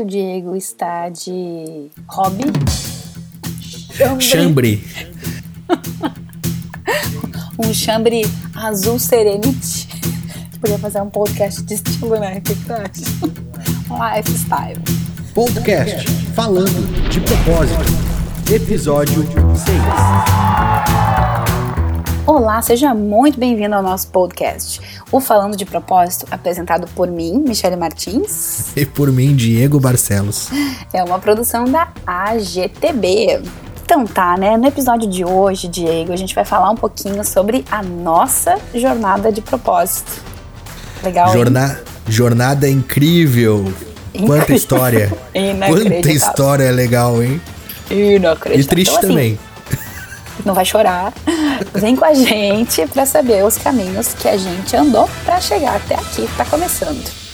o Diego está de hobby. Chambre. um chambre azul serenity. Podia fazer um podcast de estilo, né? O que tu acha? Lifestyle. Podcast falando de propósito. Episódio 6. Olá, seja muito bem-vindo ao nosso podcast. O Falando de Propósito, apresentado por mim, Michele Martins. E por mim, Diego Barcelos. É uma produção da AGTB. Então tá, né? No episódio de hoje, Diego, a gente vai falar um pouquinho sobre a nossa jornada de propósito. Legal, Jorna? Jornada incrível. incrível. Quanta história. Quanta história legal, hein? Inacreditável. E triste então, assim, também. Não vai chorar. Vem com a gente para saber os caminhos que a gente andou para chegar até aqui. Tá começando.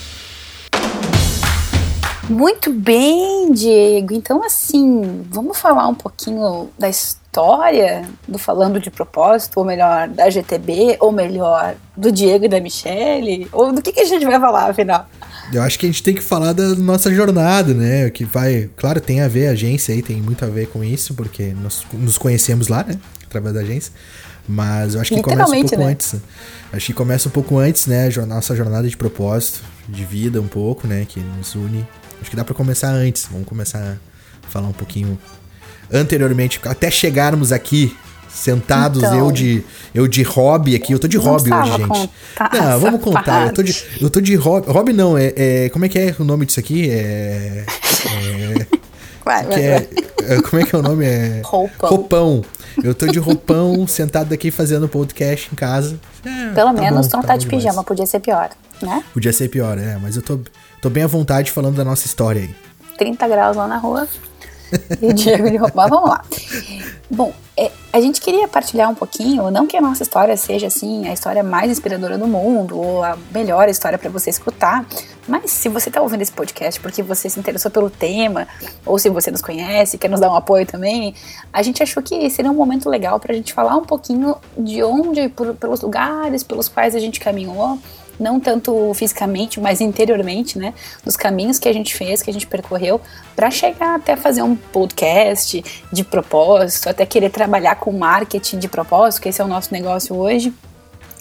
Muito bem, Diego. Então, assim, vamos falar um pouquinho da história do Falando de Propósito, ou melhor, da GTB, ou melhor, do Diego e da Michelle? Ou do que, que a gente vai falar, afinal? Eu acho que a gente tem que falar da nossa jornada, né? Que vai, claro, tem a ver, a agência aí tem muito a ver com isso, porque nós nos conhecemos lá, né? Através da agência. Mas eu acho que começa um pouco né? antes. Acho que começa um pouco antes, né? Nossa jornada de propósito, de vida um pouco, né? Que nos une Acho que dá para começar antes. Vamos começar a falar um pouquinho anteriormente, até chegarmos aqui sentados, então, eu de eu de hobby aqui. Eu tô de hobby hoje, gente. Não, vamos contar. Eu tô de, eu tô de hobby. Hobby não, é, é, Como é que é o nome disso aqui? É. é vai, vai, é, vai. como é que é o nome? É. Roupão. Roupão. Eu tô de roupão, sentado aqui fazendo podcast em casa. É, Pelo tá menos bom, tu não tá, tá de demais. pijama, podia ser pior, né? Podia ser pior, é, mas eu tô, Tô bem à vontade falando da nossa história aí. 30 graus lá na rua. E Diego de roubar. Vamos lá. Bom, é, a gente queria partilhar um pouquinho, não que a nossa história seja assim a história mais inspiradora do mundo ou a melhor história para você escutar, mas se você está ouvindo esse podcast porque você se interessou pelo tema ou se você nos conhece, quer nos dar um apoio também, a gente achou que seria um momento legal para a gente falar um pouquinho de onde, por, pelos lugares pelos quais a gente caminhou não tanto fisicamente, mas interiormente, né? Dos caminhos que a gente fez, que a gente percorreu, para chegar até fazer um podcast de propósito, até querer trabalhar com marketing de propósito, que esse é o nosso negócio hoje.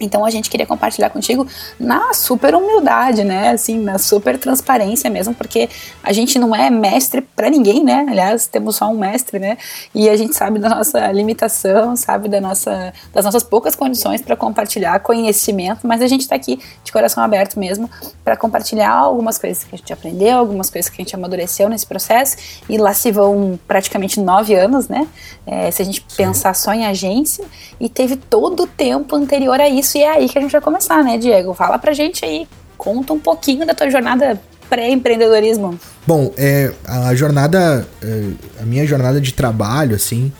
Então a gente queria compartilhar contigo na super humildade, né? Assim, na super transparência mesmo, porque a gente não é mestre para ninguém, né? Aliás, temos só um mestre, né? E a gente sabe da nossa limitação, sabe da nossa, das nossas poucas condições para compartilhar conhecimento, mas a gente está aqui de coração aberto mesmo para compartilhar algumas coisas que a gente aprendeu, algumas coisas que a gente amadureceu nesse processo. E lá se vão praticamente nove anos, né? É, se a gente pensar só em agência, e teve todo o tempo anterior a isso, e é aí que a gente vai começar, né, Diego? Fala pra gente aí, conta um pouquinho da tua jornada pré-empreendedorismo. Bom, é, a jornada, é, a minha jornada de trabalho, assim,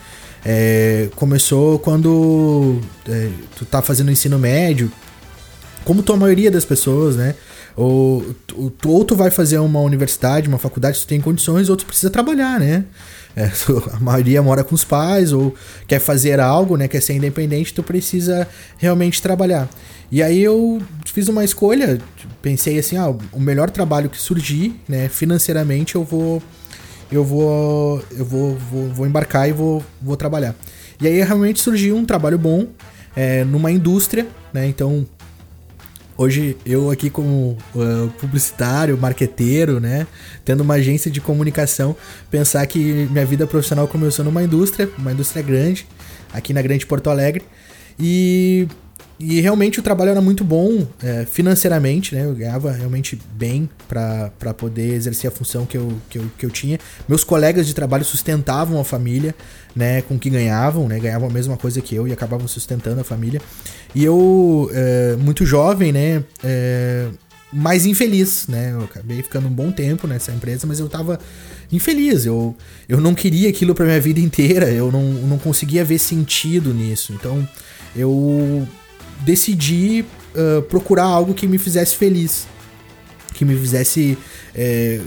é, começou quando é, tu tá fazendo ensino médio, como tua maioria das pessoas, né? Ou tu, ou tu vai fazer uma universidade, uma faculdade, tu tem condições, ou tu precisa trabalhar, né? É, a maioria mora com os pais ou quer fazer algo, né? Quer ser independente, tu precisa realmente trabalhar. E aí eu fiz uma escolha, pensei assim, ah, o melhor trabalho que surgir, né? Financeiramente eu vou eu vou eu vou, vou, vou embarcar e vou, vou trabalhar. E aí realmente surgiu um trabalho bom é, numa indústria, né? Então Hoje eu aqui como uh, publicitário, marqueteiro, né, tendo uma agência de comunicação, pensar que minha vida profissional começou numa indústria, uma indústria grande, aqui na Grande Porto Alegre, e, e realmente o trabalho era muito bom é, financeiramente, né, eu ganhava realmente bem para poder exercer a função que eu, que, eu, que eu tinha. Meus colegas de trabalho sustentavam a família, né, com o que ganhavam, né, ganhavam a mesma coisa que eu e acabavam sustentando a família. E eu, é, muito jovem, né? É, mais infeliz, né? Eu acabei ficando um bom tempo nessa empresa, mas eu tava infeliz. Eu, eu não queria aquilo pra minha vida inteira. Eu não, não conseguia ver sentido nisso. Então eu decidi uh, procurar algo que me fizesse feliz. Que me fizesse. É,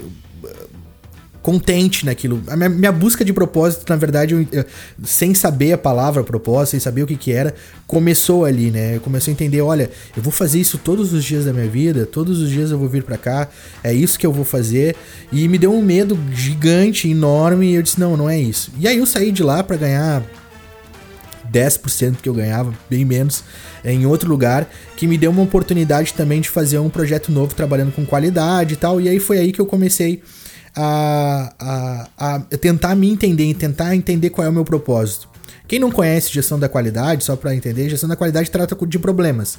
contente naquilo. A minha, minha, busca de propósito, na verdade, eu, eu, sem saber a palavra propósito, sem saber o que que era, começou ali, né? Eu comecei a entender, olha, eu vou fazer isso todos os dias da minha vida, todos os dias eu vou vir para cá, é isso que eu vou fazer. E me deu um medo gigante, enorme, e eu disse, não, não é isso. E aí eu saí de lá para ganhar 10% que eu ganhava, bem menos, é, em outro lugar, que me deu uma oportunidade também de fazer um projeto novo trabalhando com qualidade e tal. E aí foi aí que eu comecei a, a, a tentar me entender e tentar entender qual é o meu propósito. Quem não conhece gestão da qualidade, só para entender, gestão da qualidade trata de problemas.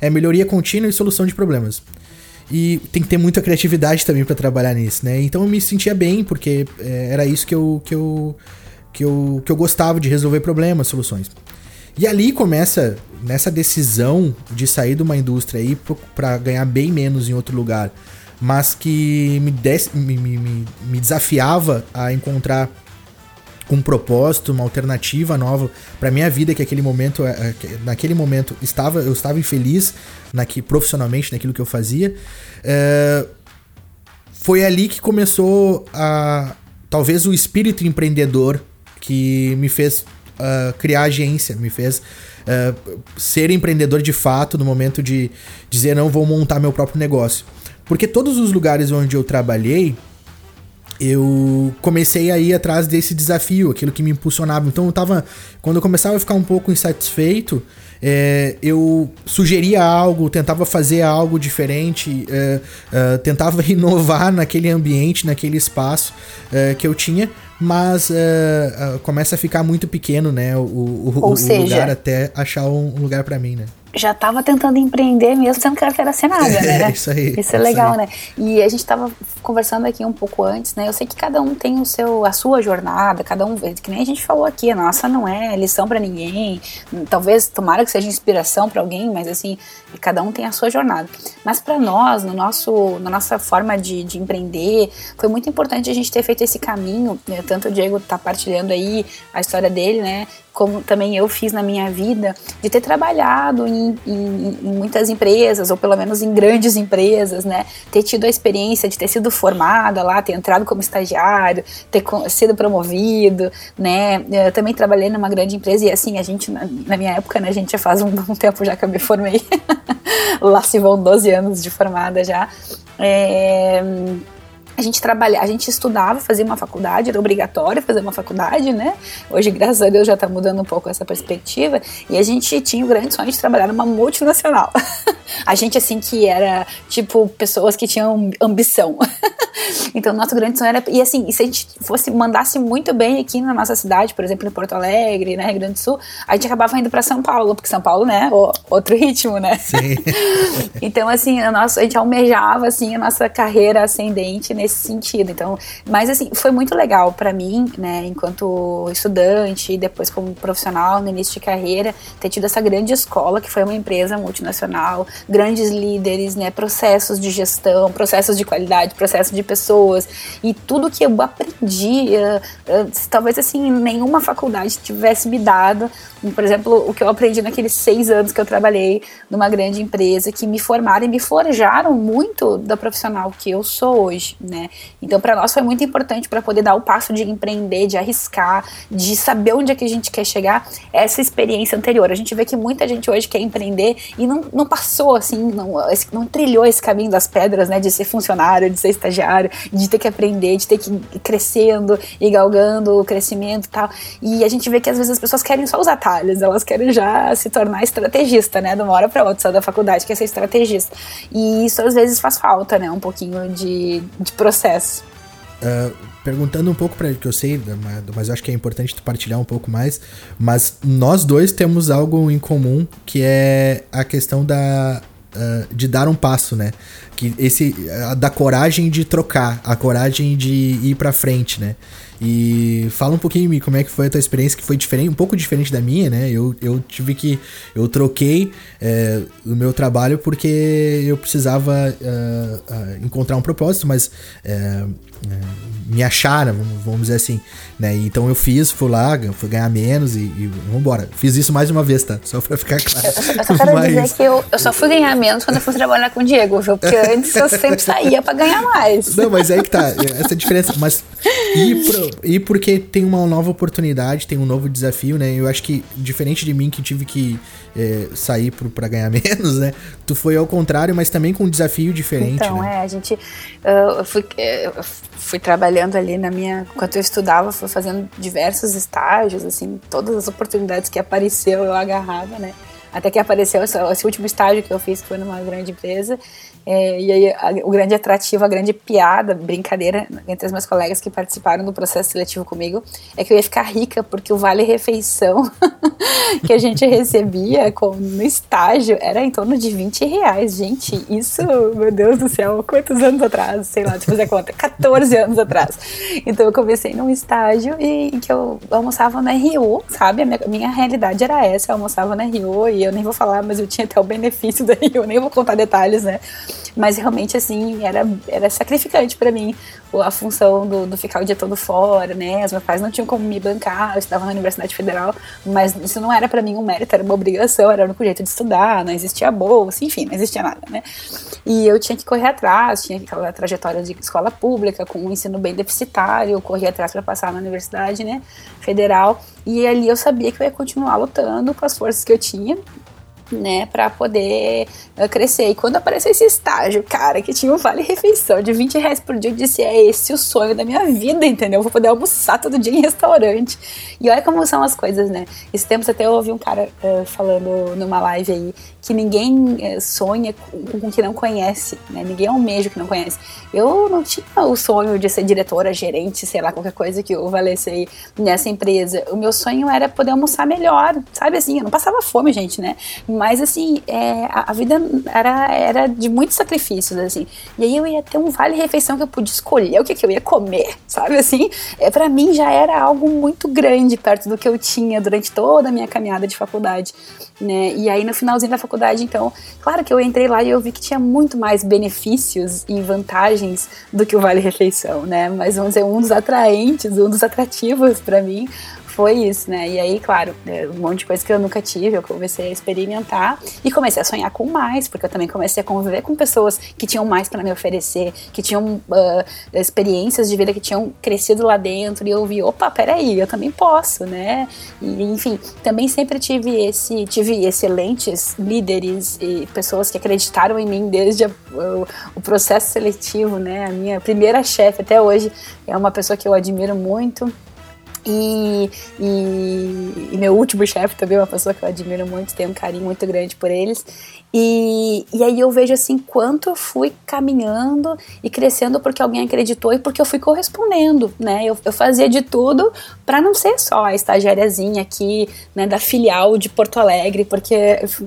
É melhoria contínua e solução de problemas. E tem que ter muita criatividade também para trabalhar nisso, né? Então eu me sentia bem, porque é, era isso que eu, que, eu, que, eu, que eu gostava de resolver problemas, soluções. E ali começa, nessa decisão de sair de uma indústria aí para ganhar bem menos em outro lugar mas que me, des, me, me, me desafiava a encontrar um propósito, uma alternativa nova para minha vida que aquele momento, é, é, naquele momento estava, eu estava infeliz naqui, profissionalmente naquilo que eu fazia. É, foi ali que começou a talvez o espírito empreendedor que me fez uh, criar agência, me fez uh, ser empreendedor de fato no momento de dizer não vou montar meu próprio negócio. Porque todos os lugares onde eu trabalhei, eu comecei a ir atrás desse desafio, aquilo que me impulsionava. Então eu tava. Quando eu começava a ficar um pouco insatisfeito, é, eu sugeria algo, tentava fazer algo diferente, é, é, tentava inovar naquele ambiente, naquele espaço é, que eu tinha, mas é, é, começa a ficar muito pequeno, né? O, o, o seja, lugar até achar um lugar para mim, né? Já estava tentando empreender mesmo sem carteira assinada, né? É, isso aí. Isso é legal, né? E a gente estava conversando aqui um pouco antes, né? Eu sei que cada um tem o seu, a sua jornada, cada um, que nem a gente falou aqui, a nossa não é lição para ninguém. Talvez, tomara que seja inspiração para alguém, mas assim, cada um tem a sua jornada. Mas para nós, no nosso, na nossa forma de, de empreender, foi muito importante a gente ter feito esse caminho. Né? Tanto o Diego tá partilhando aí a história dele, né? Como também eu fiz na minha vida, de ter trabalhado em, em, em, muitas empresas, ou pelo menos em grandes empresas, né? Ter tido a experiência de ter sido formada lá, ter entrado como estagiário, ter sido promovido, né? Eu também trabalhei numa grande empresa e assim, a gente, na, na minha época, né, a gente já faz um, um tempo já que eu me formei. lá se vão 12 anos de formada já. É, a gente trabalhava, a gente estudava, fazia uma faculdade, era obrigatório fazer uma faculdade, né? Hoje, graças a Deus, já está mudando um pouco essa perspectiva. E a gente tinha o grande sonho de trabalhar numa multinacional. a gente, assim, que era, tipo, pessoas que tinham ambição. então, nosso grande sonho era. E assim, se a gente fosse, mandasse muito bem aqui na nossa cidade, por exemplo, em Porto Alegre, né, Rio Grande do Sul, a gente acabava indo para São Paulo, porque São Paulo, né, outro ritmo, né? Sim. então, assim, a, nossa, a gente almejava, assim, a nossa carreira ascendente nesse sentido. Então, mas assim, foi muito legal para mim, né, enquanto estudante e depois como profissional no início de carreira, ter tido essa grande escola que foi uma empresa multinacional, grandes líderes, né, processos de gestão, processos de qualidade, processos de pessoas e tudo que eu aprendi, uh, uh, talvez assim nenhuma faculdade tivesse me dado, por exemplo, o que eu aprendi naqueles seis anos que eu trabalhei numa grande empresa, que me formaram e me forjaram muito da profissional que eu sou hoje, né? Então, para nós foi muito importante para poder dar o passo de empreender, de arriscar, de saber onde é que a gente quer chegar, essa experiência anterior. A gente vê que muita gente hoje quer empreender e não, não passou assim, não, não trilhou esse caminho das pedras, né? De ser funcionário, de ser estagiário, de ter que aprender, de ter que ir crescendo e galgando o crescimento e tal. E a gente vê que às vezes as pessoas querem só os atalhos, elas querem já se tornar estrategista, né? De uma hora para outra, só da faculdade, quer ser estrategista. E isso às vezes faz falta, né? Um pouquinho de, de processo. Uh, perguntando um pouco para que eu sei, mas eu acho que é importante tu partilhar um pouco mais. Mas nós dois temos algo em comum que é a questão da uh, de dar um passo, né? Que esse uh, da coragem de trocar, a coragem de ir para frente, né? E fala um pouquinho como é que foi a tua experiência, que foi diferente, um pouco diferente da minha, né? Eu, eu tive que. Eu troquei é, o meu trabalho porque eu precisava uh, uh, encontrar um propósito, mas é, é, me acharam, vamos dizer assim, né? Então eu fiz, fui lá, fui ganhar menos e, e vambora. Fiz isso mais uma vez, tá? Só pra ficar claro. Eu, eu só quero Mas... dizer que eu, eu só fui ganhar menos quando eu fui trabalhar com o Diego, viu? Porque antes eu sempre saía pra ganhar mais. Não, mas aí que tá, essa diferença. Mas e, pro, e porque tem uma nova oportunidade, tem um novo desafio, né? Eu acho que, diferente de mim que tive que é, sair pro, pra ganhar menos, né? Tu foi ao contrário, mas também com um desafio diferente. Então, né? é, a gente. Eu fui, eu fui trabalhando ali na minha. Enquanto eu estudava, fui fazendo diversos estágios, assim, todas as oportunidades que apareceu eu agarrava, né? Até que apareceu esse, esse último estágio que eu fiz, que foi numa grande empresa. É, e aí a, o grande atrativo, a grande piada, brincadeira entre os meus colegas que participaram do processo seletivo comigo é que eu ia ficar rica porque o vale refeição que a gente recebia com, no estágio era em torno de 20 reais. Gente, isso, meu Deus do céu, quantos anos atrás? Sei lá, eu fazer conta, 14 anos atrás. Então eu comecei num estágio e, que eu almoçava na RU, sabe? A minha, minha realidade era essa, eu almoçava na RU e eu nem vou falar, mas eu tinha até o benefício da RU, nem vou contar detalhes, né? Mas realmente, assim, era, era sacrificante para mim a função do, do, ficar o dia todo fora, né? Os meus pais não tinham como me bancar, eu estudava na Universidade Federal, mas isso não era para mim um mérito, era uma obrigação, era o único jeito de estudar, não existia bolsa, enfim, não existia nada, né? E eu tinha que correr atrás, tinha aquela trajetória de escola pública, com um ensino bem deficitário, eu corria atrás para passar na Universidade, né? Federal, e ali eu sabia que eu ia continuar lutando com as forças que eu tinha, né, para poder uh, crescer. E quando apareceu esse estágio, cara, que tinha um vale-refeição de 20 reais por dia, eu disse: é esse o sonho da minha vida, entendeu? Eu vou poder almoçar todo dia em restaurante. E olha como são as coisas, né? Esse tempo até eu ouvi um cara uh, falando numa live aí que ninguém uh, sonha com o que não conhece, né? Ninguém almeja o que não conhece. Eu não tinha o sonho de ser diretora, gerente, sei lá, qualquer coisa que eu valesse nessa empresa. O meu sonho era poder almoçar melhor, sabe assim? Eu não passava fome, gente, né? Mas assim, é, a, vida era, era de muitos sacrifícios, assim. E aí eu ia ter um vale-refeição que eu podia escolher o que, que eu ia comer, sabe assim? É, para mim já era algo muito grande perto do que eu tinha durante toda a minha caminhada de faculdade, né? E aí no finalzinho da faculdade, então, claro que eu entrei lá e eu vi que tinha muito mais benefícios e vantagens do que o vale-refeição, né? Mas vamos dizer, um dos atraentes, um dos atrativos para mim foi isso, né? E aí, claro, é, um monte de coisa que eu nunca tive, eu comecei a experimentar e comecei a sonhar com mais, porque eu também comecei a conviver com pessoas que tinham mais para me oferecer, que tinham uh, experiências de vida que tinham crescido lá dentro e eu vi, opa, peraí, eu também posso, né? E, enfim, também sempre tive esse, tive excelentes líderes e pessoas que acreditaram em mim desde a, o, o processo seletivo, né? A minha primeira chefe até hoje é uma pessoa que eu admiro muito e, e, e, meu último chefe também uma pessoa que eu admiro muito, tenho um carinho muito grande por eles. E, e aí eu vejo assim quanto eu fui caminhando e crescendo porque alguém acreditou e porque eu fui correspondendo, né? Eu, eu fazia de tudo para não ser só a estagiáriazinha aqui, né, da filial de Porto Alegre, porque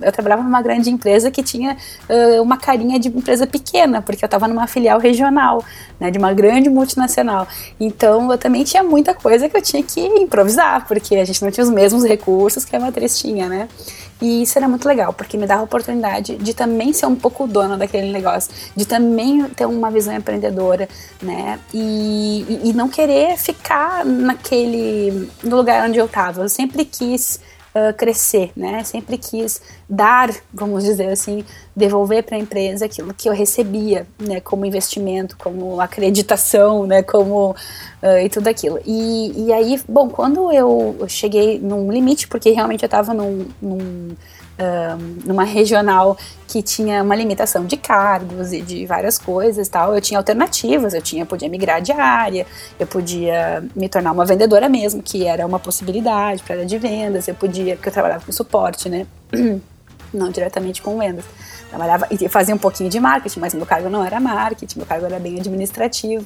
eu, trabalhava numa grande empresa que tinha uh, uma carinha de empresa pequena, porque eu estava numa filial regional, né, de uma grande multinacional. Então eu também tinha muita coisa que eu tinha que improvisar, porque a gente não tinha os mesmos recursos que a matriz tinha, né? E isso era muito legal, porque me dava a oportunidade de também ser um pouco dona daquele negócio, de também ter uma visão empreendedora, né? E, e, e não querer ficar naquele no lugar onde eu estava. Eu sempre quis uh, crescer, né? Sempre quis dar, vamos dizer assim, devolver para a empresa aquilo que eu recebia, né? Como investimento, como acreditação, né? Como uh, e tudo aquilo. E, e aí, bom, quando eu cheguei num limite, porque realmente eu estava num, num numa regional que tinha uma limitação de cargos e de várias coisas tal, eu tinha alternativas, eu tinha podia migrar de área, eu podia me tornar uma vendedora mesmo, que era uma possibilidade para área de vendas, eu podia, porque eu trabalhava com suporte, né? Não diretamente com vendas. Trabalhava e fazia um pouquinho de marketing, mas meu cargo não era marketing, meu cargo era bem administrativo.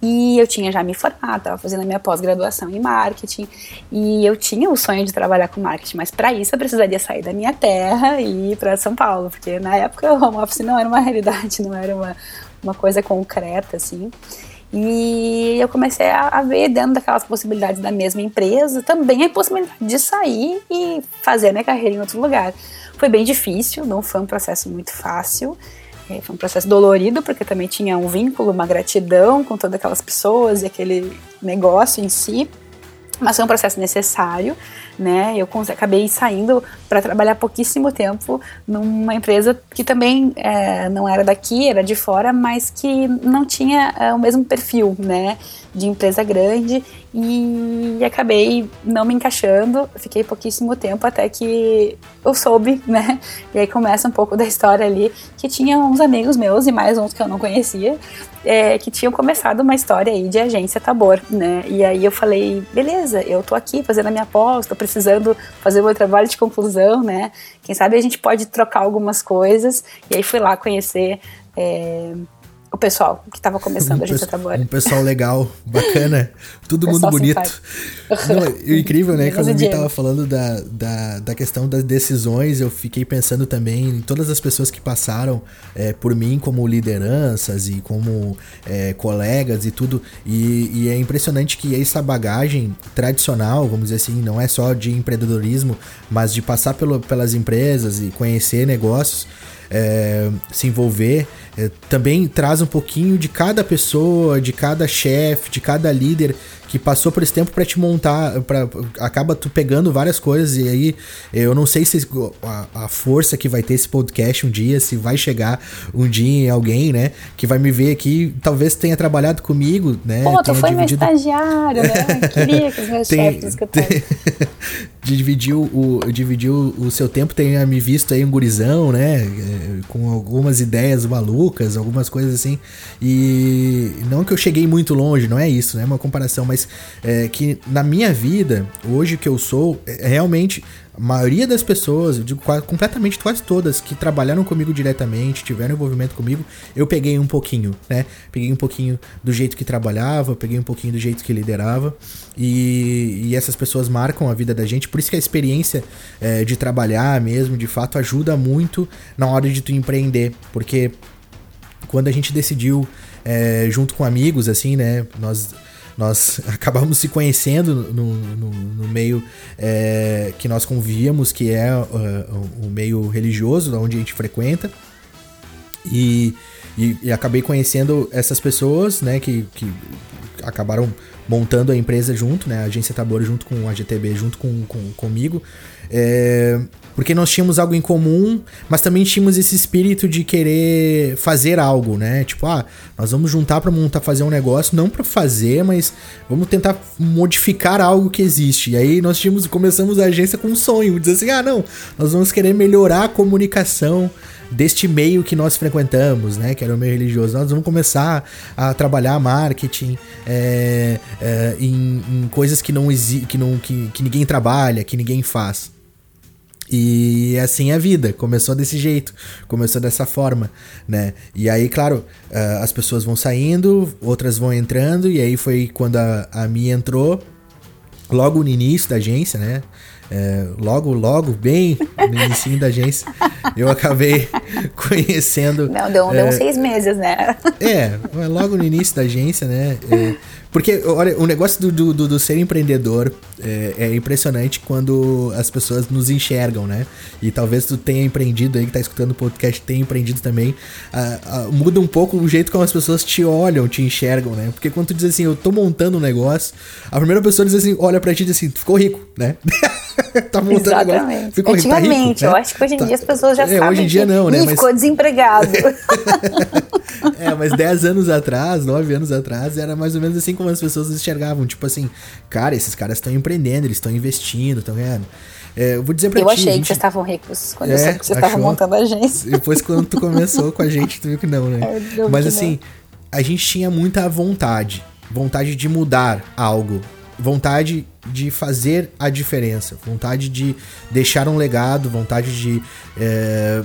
E eu tinha já me formado, estava fazendo a minha pós-graduação em marketing. E eu tinha o sonho de trabalhar com marketing, mas para isso eu precisaria sair da minha terra e ir para São Paulo, porque na época o home office não era uma realidade, não era uma, uma coisa concreta assim. E eu comecei a, ver dentro daquelas possibilidades da mesma empresa também a possibilidade de sair e fazer minha carreira em outro lugar. Foi bem difícil, não foi um processo muito fácil, É, foi um processo dolorido, porque também tinha um vínculo, uma gratidão com todas aquelas pessoas e aquele negócio em si. Mas foi um processo necessário, né? Eu acabei saindo para trabalhar pouquíssimo tempo numa empresa que também é, não era daqui, era de fora, mas que não tinha é, o mesmo perfil, né? De empresa grande e acabei não me encaixando. Fiquei pouquíssimo tempo até que eu soube, né? E aí começa um pouco da história ali que tinha uns amigos meus e mais uns que eu não conhecia é, que tinham começado uma história aí de agência Tabor, né? E aí eu falei, beleza, eu tô aqui fazendo a minha pós, tô precisando fazer o meu trabalho de conclusão, né? Quem sabe a gente pode trocar algumas coisas. E aí fui lá conhecer. É, o pessoal que estava começando um a gente trabalhar. Um pessoal legal, bacana, todo mundo bonito. Não, é incrível, né? Quando a gente tava falando da, da, da questão das decisões, eu fiquei pensando também em todas as pessoas que passaram é, por mim como lideranças e como é, colegas e tudo. E, e, é impressionante que essa bagagem tradicional, vamos dizer assim, não é só de empreendedorismo, mas de passar pelo, pelas empresas e conhecer negócios é, se envolver, é, também traz um pouquinho de cada pessoa, de cada chefe, de cada líder que passou por esse tempo para te montar, para acaba tu pegando várias coisas e aí eu não sei se a, a, força que vai ter esse podcast um dia, se vai chegar um dia em alguém, né, que vai me ver aqui, talvez tenha trabalhado comigo, né? Pô, tu foi dividido... meu estagiário, né? Queria que os meus tem, chefes escutassem. dividiu o dividiu o seu tempo, tenha me visto aí um gurizão, né, com algumas ideias malucas, algumas coisas assim. E não que eu cheguei muito longe, não é isso, né? Uma comparação, mas mas é, que na minha vida, hoje que eu sou, é, realmente a maioria das pessoas, eu digo quase, completamente quase todas, que trabalharam comigo diretamente, tiveram envolvimento comigo, eu peguei um pouquinho, né? Peguei um pouquinho do jeito que trabalhava, peguei um pouquinho do jeito que liderava, e, e essas pessoas marcam a vida da gente, por isso que a experiência é, de trabalhar mesmo, de fato, ajuda muito na hora de tu empreender, porque quando a gente decidiu, é, junto com amigos, assim, né? Nós nós acabamos se conhecendo no, no, no meio é, que nós convivíamos, que é uh, o meio religioso, onde a gente frequenta. E, e, e, acabei conhecendo essas pessoas, né, que, que acabaram montando a empresa junto, né, a agência Tabor junto com a GTB, junto com, com comigo. É, porque nós tínhamos algo em comum, mas também tínhamos esse espírito de querer fazer algo, né? Tipo, ah, nós vamos juntar para montar, fazer um negócio, não para fazer, mas vamos tentar modificar algo que existe. E aí nós tínhamos, começamos a agência com um sonho, dizer assim, ah, não, nós vamos querer melhorar a comunicação deste meio que nós frequentamos, né? Que era o meio religioso. Nós vamos começar a trabalhar marketing é, é, em, em, coisas que não, que, que, que ninguém trabalha, que ninguém faz. E assim é a vida, começou desse jeito, começou dessa forma, né? E aí, claro, uh, as pessoas vão saindo, outras vão entrando, e aí foi quando a, a entrou, logo no início da agência, né? É, logo, logo, bem no início da agência, eu acabei conhecendo. Não, deu, é, deu uns seis meses, né? É, logo no início da agência, né? É, porque, olha, o negócio do, do, do ser empreendedor é, é, impressionante quando as pessoas nos enxergam, né? E talvez tu tenha empreendido aí, que tá escutando o podcast, tenha empreendido também. muda um pouco o jeito como as pessoas te olham, te enxergam, né? Porque quando tu diz assim, eu tô montando um negócio, a primeira pessoa diz assim, olha pra ti e diz assim, tu ficou rico, né? tá montando Exatamente. Ficou Antigamente, rico, tá rico, né? eu acho que hoje em tá. dia as pessoas já é, sabem. Hoje em dia não, né? Mas... ficou desempregado. é, mas 10 anos atrás, 9 anos atrás, era mais ou menos assim como as pessoas enxergavam. Tipo assim, cara, esses caras estão empreendendo, eles estão investindo, estão vendo? É, eu vou dizer pra eu ti. Eu achei gente... que vocês estavam ricos quando é, eu soube que vocês estavam montando a agência. Depois, quando tu começou com a gente, tu viu que não, né? É, Mas assim, não. a gente tinha muita vontade. Vontade de mudar algo. Vontade de fazer a diferença. Vontade de deixar um legado. Vontade de. É...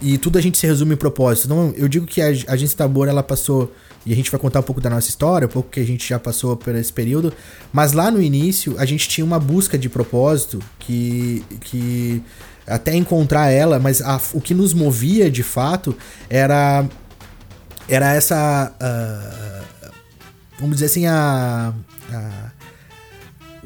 E tudo a gente se resume em propósito. Então, eu digo que a agência Tabor, ela passou e a gente vai contar um pouco da nossa história, um pouco que a gente já passou por esse período. Mas lá no início, a gente tinha uma busca de propósito que. que até encontrar ela, mas a, o que nos movia de fato era. Era essa. Uh, vamos dizer assim, a, a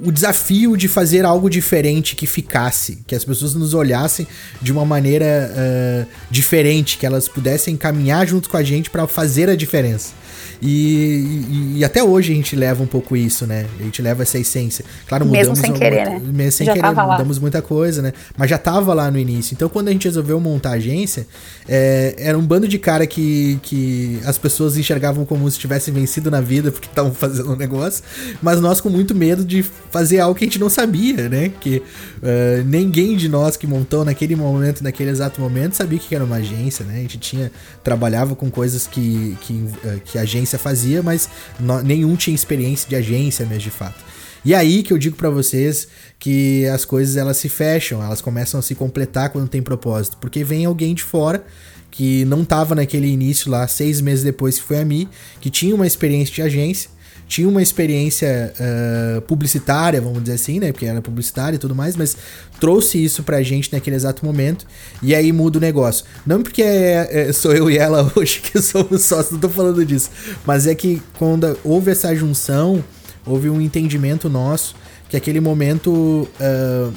o desafio de fazer algo diferente que ficasse, que as pessoas nos olhassem de uma maneira uh, diferente, que elas pudessem caminhar junto com a gente para fazer a diferença. E, e, e, até hoje a gente leva um pouco isso, né? A gente leva essa essência. Claro, mesmo sem querer, né? Mesmo sem já querer, mudamos lá. muita coisa, né? Mas já tava lá no início. Então, quando a gente resolveu montar a agência, é, era um bando de cara que, que as pessoas enxergavam como se tivessem vencido na vida porque estavam fazendo um negócio, mas nós com muito medo de fazer algo que a gente não sabia, né? Que uh, ninguém de nós que montou naquele momento, naquele exato momento, sabia que era uma agência, né? A gente tinha trabalhava com coisas que, que, uh, que a agência fazia, mas nenhum tinha experiência de agência mesmo de fato. E aí que eu digo para vocês que as coisas elas se fecham, elas começam a se completar quando tem propósito, porque vem alguém de fora que não tava naquele início lá, seis meses depois que foi a mim, que tinha uma experiência de agência tinha uma experiência uh, publicitária, vamos dizer assim, né? Porque era publicitária e tudo mais, mas trouxe isso pra gente naquele exato momento e aí muda o negócio. Não porque é, é, sou eu e ela hoje que somos sócios, não tô falando disso, mas é que quando houve essa junção, houve um entendimento nosso que aquele momento uh,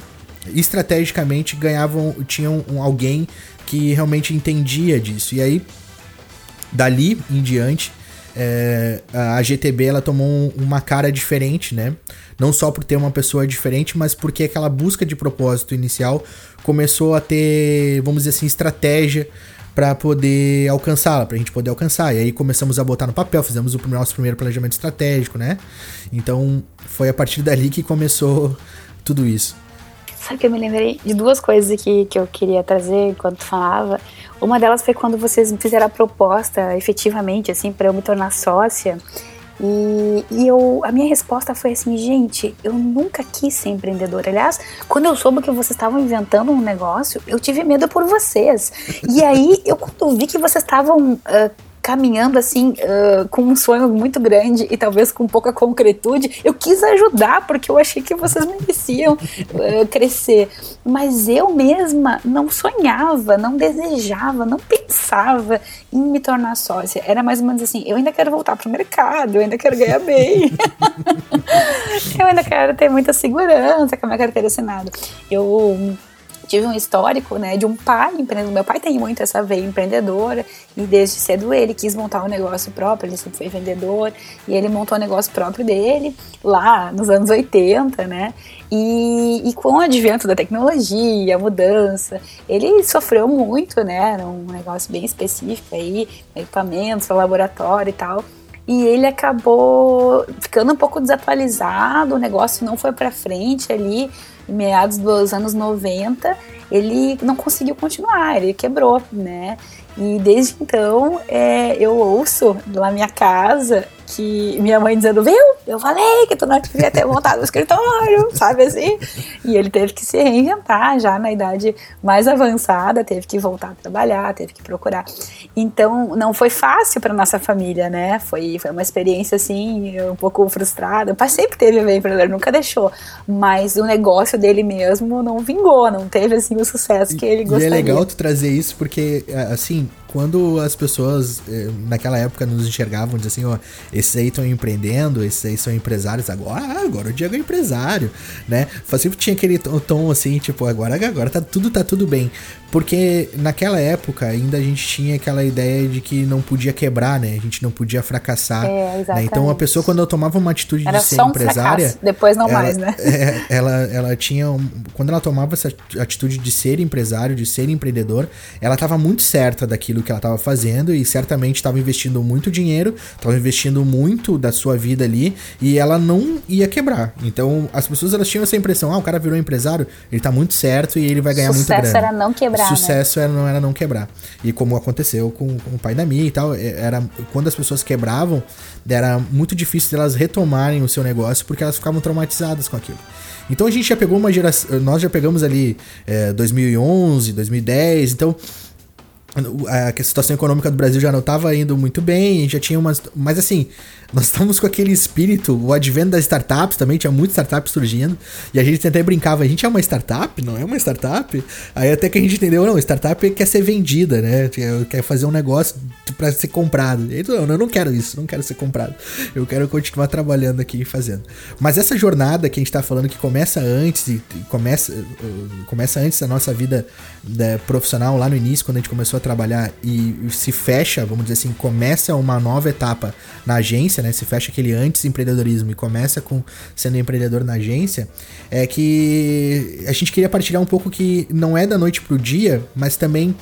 estrategicamente ganhavam, tinham um, alguém que realmente entendia disso. E aí, dali em diante, é, a GTB ela tomou um, uma cara diferente, né? Não só por ter uma pessoa diferente, mas porque aquela busca de propósito inicial começou a ter, vamos dizer assim, estratégia para poder alcançá-la, para a gente poder alcançar. E aí começamos a botar no papel, fizemos o nosso primeiro planejamento estratégico, né? Então foi a partir dali que começou tudo isso. Sabe que eu me lembrei de duas coisas aqui que eu queria trazer enquanto falava. Uma delas foi quando vocês fizeram a proposta efetivamente, assim, para eu me tornar sócia. E, e, eu, a minha resposta foi assim, gente, eu nunca quis ser empreendedora. Aliás, quando eu soube que vocês estavam inventando um negócio, eu tive medo por vocês. E aí, eu quando vi que vocês estavam uh, caminhando assim uh, com um sonho muito grande e talvez com pouca concretude, eu quis ajudar porque eu achei que vocês mereciam uh, crescer. Mas eu mesma não sonhava, não desejava, não pensava em me tornar sócia. Era mais ou menos assim: eu ainda quero voltar para o mercado, eu ainda quero ganhar bem, eu ainda quero ter muita segurança com a minha carteira assinada. Eu tive um histórico, né, de um pai empreendedor. Meu pai tem muito essa veia empreendedora e desde cedo ele quis montar um negócio próprio, ele sempre foi vendedor e ele montou um negócio próprio dele lá nos anos 80, né? E, e com o advento da tecnologia, a mudança, ele sofreu muito, né? Era um negócio bem específico aí, equipamentos, laboratório e tal e ele acabou ficando um pouco desatualizado, o negócio não foi para frente ali, meados dos anos 90, ele não conseguiu continuar, ele quebrou, né? E desde então é, eu ouço lá minha casa que minha mãe dizendo, viu? Eu falei que tu não devia ter montado o escritório, sabe assim? E ele teve que se reinventar já na idade mais avançada, teve que voltar a trabalhar, teve que procurar. Então, não foi fácil para nossa família, né? Foi, foi uma experiência assim, um pouco frustrada. O pai sempre teve a empreendedor, nunca deixou. Mas o negócio dele mesmo não vingou, não teve assim sucesso que ele gostaria. E é legal tu trazer isso porque, assim, quando as pessoas eh, naquela época nos enxergavam, diziam assim, ó, esses aí estão empreendendo, esses aí são empresários agora, ah, agora o Diego é empresário, né? Sempre tinha aquele tom assim, tipo, agora, agora tá tudo tá tudo bem. Porque naquela época ainda a gente tinha aquela ideia de que não podia quebrar, né? A gente não podia fracassar. É, né? Então a pessoa, quando ela tomava uma atitude Era de ser um empresária. Fracasso. Depois não ela, mais, né? É, ela, ela tinha. Um, quando ela tomava essa atitude de ser empresário, de ser empreendedor, ela estava muito certa daquilo que ela estava fazendo e certamente estava investindo muito dinheiro, estava investindo muito da sua vida ali e ela não ia quebrar. Então as pessoas elas tinham essa impressão: ah, o cara virou empresário, ele está muito certo e ele vai ganhar Sucesso muito grana. era não quebrar quebrar. Né? Sucesso né? era, não era não quebrar. E como aconteceu com, com o pai da Mia e tal, é, era quando as pessoas quebravam, era muito difícil delas retomarem o seu negócio porque elas ficavam traumatizadas com aquilo. Então a gente já pegou uma geração, nós já pegamos ali é, 2011, 2010, então a situação econômica do Brasil já não estava indo muito bem, já tinha umas. Mas assim, nós estamos com aquele espírito, o advento das startups também, tinha muitas startups surgindo, e a gente até brincava, a gente é uma startup? Não é uma startup? Aí até que a gente entendeu, não, startup quer ser vendida, né? Quer fazer um negócio para ser comprado. E não, eu não quero isso, não quero ser comprado. Eu quero continuar trabalhando aqui e fazendo. Mas essa jornada que a gente está falando que começa antes, e começa, começa antes da nossa vida né, profissional, lá no início, quando a gente começou a trabalhar e se fecha, vamos dizer assim, começa uma nova etapa na agência, né? Se fecha aquele antes empreendedorismo e começa com sendo empreendedor na agência, é que a gente queria partilhar um pouco que não é da noite pro dia, mas também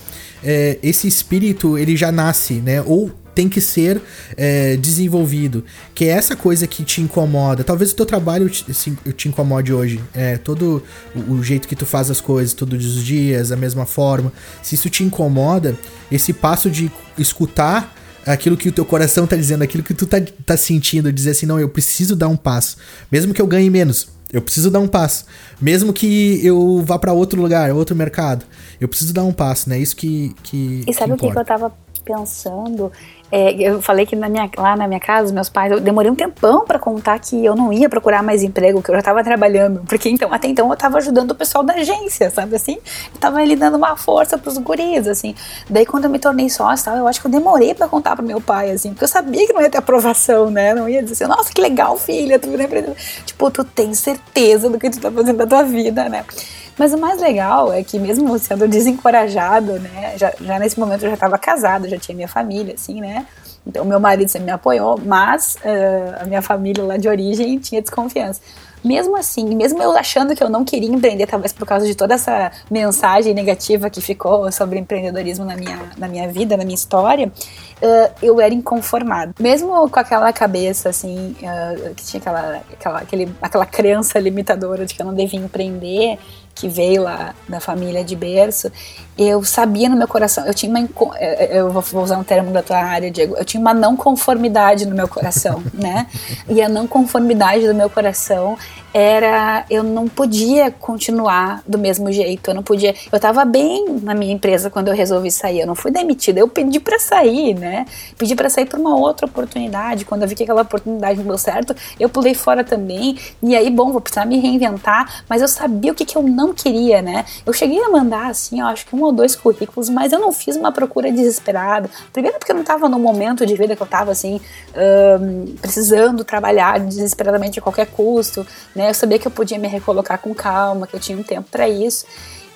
é, esse espírito ele já nasce, né? Ou tem que ser é, desenvolvido. Que é essa coisa que te incomoda. Talvez o teu trabalho te, te incomode hoje. É, todo o, o, jeito que tu faz as coisas, todos os dias, a mesma forma. Se isso te incomoda, esse passo de escutar aquilo que o teu coração tá dizendo, aquilo que tu tá, tá sentindo, dizer assim, não, eu preciso dar um passo. Mesmo que eu ganhe menos, eu preciso dar um passo. Mesmo que eu vá para outro lugar, outro mercado, eu preciso dar um passo, né? Isso que. que e sabe que o que, eu tava pensando? É, eu falei que na minha, lá na minha casa, meus pais, eu demorei um tempão para contar que eu não ia procurar mais emprego, que eu já tava trabalhando. Porque então, até então eu tava ajudando o pessoal da agência, sabe assim? Eu tava ali dando uma força pros guris, assim. Daí quando eu me tornei sócia, eu acho que eu demorei para contar pro meu pai, assim, porque eu sabia que não ia ter aprovação, né? Não ia dizer assim, nossa, que legal, filha, tu empreendedora. Tipo, tu tem certeza do que tu tá fazendo da tua vida, né? Mas o mais legal é que mesmo sendo desencorajado, né, já, já nesse momento eu já estava casado, já tinha minha família, assim, né, então meu marido sempre me apoiou, mas uh, a minha família lá de origem tinha desconfiança. Mesmo assim, mesmo eu achando que eu não queria empreender, talvez por causa de toda essa mensagem negativa que ficou sobre empreendedorismo na minha, na minha vida, na minha história, uh, eu era inconformado. Mesmo com aquela cabeça, assim, uh, que tinha aquela, aquela, aquele, aquela crença limitadora de que eu não devia empreender, que veio lá da família de berço, eu sabia no meu coração, eu tinha uma, eu vou usar um termo da tua área, Diego, eu tinha uma não conformidade no meu coração, né? E a não conformidade do meu coração era eu não podia continuar do mesmo jeito, eu não podia. Eu estava bem na minha empresa quando eu resolvi sair, eu não fui demitida, eu pedi para sair, né? Pedi para sair por uma outra oportunidade. Quando eu vi que aquela oportunidade não deu certo, eu pulei fora também. E aí, bom, vou precisar me reinventar, mas eu sabia o que, que eu não queria, né? Eu cheguei a mandar assim, acho que um ou dois currículos, mas eu não fiz uma procura desesperada. Primeiro porque eu não estava no momento de vida que eu estava assim, precisando trabalhar desesperadamente a qualquer custo, né? Né? Eu sabia que eu podia me recolocar com calma, que eu tinha um tempo para isso.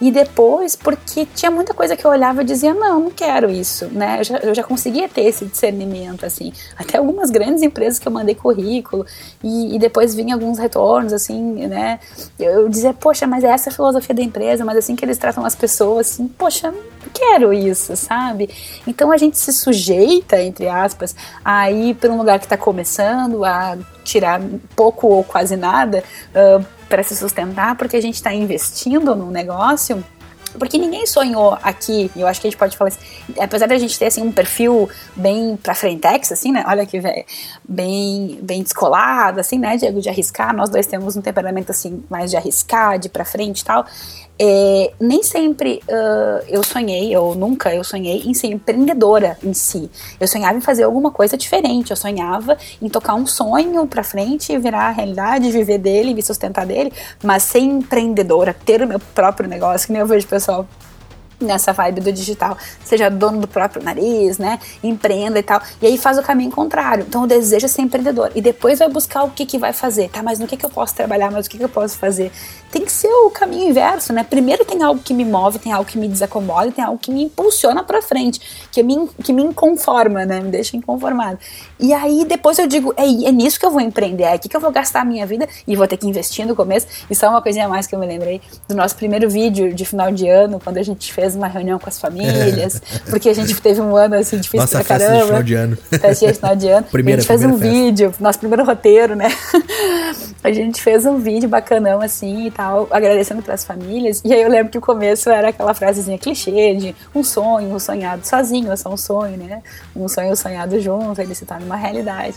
E depois, porque tinha muita coisa que eu olhava e dizia, não, não quero isso, né? Eu já, eu já conseguia ter esse discernimento, assim. Até algumas grandes empresas que eu mandei currículo e, e depois vinha alguns retornos, assim, né? Eu dizia, poxa, mas é essa a filosofia da empresa, mas assim que eles tratam as pessoas, assim, poxa, não quero isso, sabe? Então a gente se sujeita, entre aspas, a ir para um lugar que está começando, a tirar pouco ou quase nada uh, para se sustentar, porque a gente está investindo no negócio porque ninguém sonhou aqui, eu acho que a gente pode falar assim, apesar da gente ter assim um perfil bem pra frentex, assim, né? Olha que bem, bem descolado, assim, né, Diego, de arriscar. Nós dois temos um temperamento assim mais de arriscar, de pra frente e tal. É, nem sempre uh, eu sonhei, ou nunca eu sonhei em ser empreendedora em si. Eu sonhava em fazer alguma coisa diferente. Eu sonhava em tocar um sonho pra frente virar a realidade, viver dele, me sustentar dele, mas ser empreendedora, ter o meu próprio negócio, que nem eu vejo pessoal nessa vibe do digital, seja dono do próprio nariz, né? Empreenda e tal. E aí faz o caminho contrário. Então o desejo é ser empreendedor. E depois vai buscar o que, que vai fazer. Tá, mas no que, que eu posso trabalhar? Mas o que, que eu posso fazer? Tem que ser o caminho inverso, né? Primeiro tem algo que me move, tem algo que me desacomoda, tem algo que me impulsiona para frente, que me, que me inconforma, né? Me deixa inconformado. E aí depois eu digo, é, é nisso que eu vou empreender, é aqui que eu vou gastar a minha vida e vou ter que investir no começo. E só uma coisinha mais que eu me lembrei do nosso primeiro vídeo de final de ano, quando a gente fez uma reunião com as famílias, porque a gente teve um ano assim difícil Nossa, pra caramba. Festa de final de ano. Festa de final de ano. primeira, a gente fez um festa. vídeo, nosso primeiro roteiro, né? a gente fez um vídeo bacanão assim e tal, agradecendo pras famílias. E aí eu lembro que o começo era aquela frasezinha clichê de um sonho, um sonhado sozinho, é só um sonho, né? Um sonho sonhado junto, ele se torna uma realidade.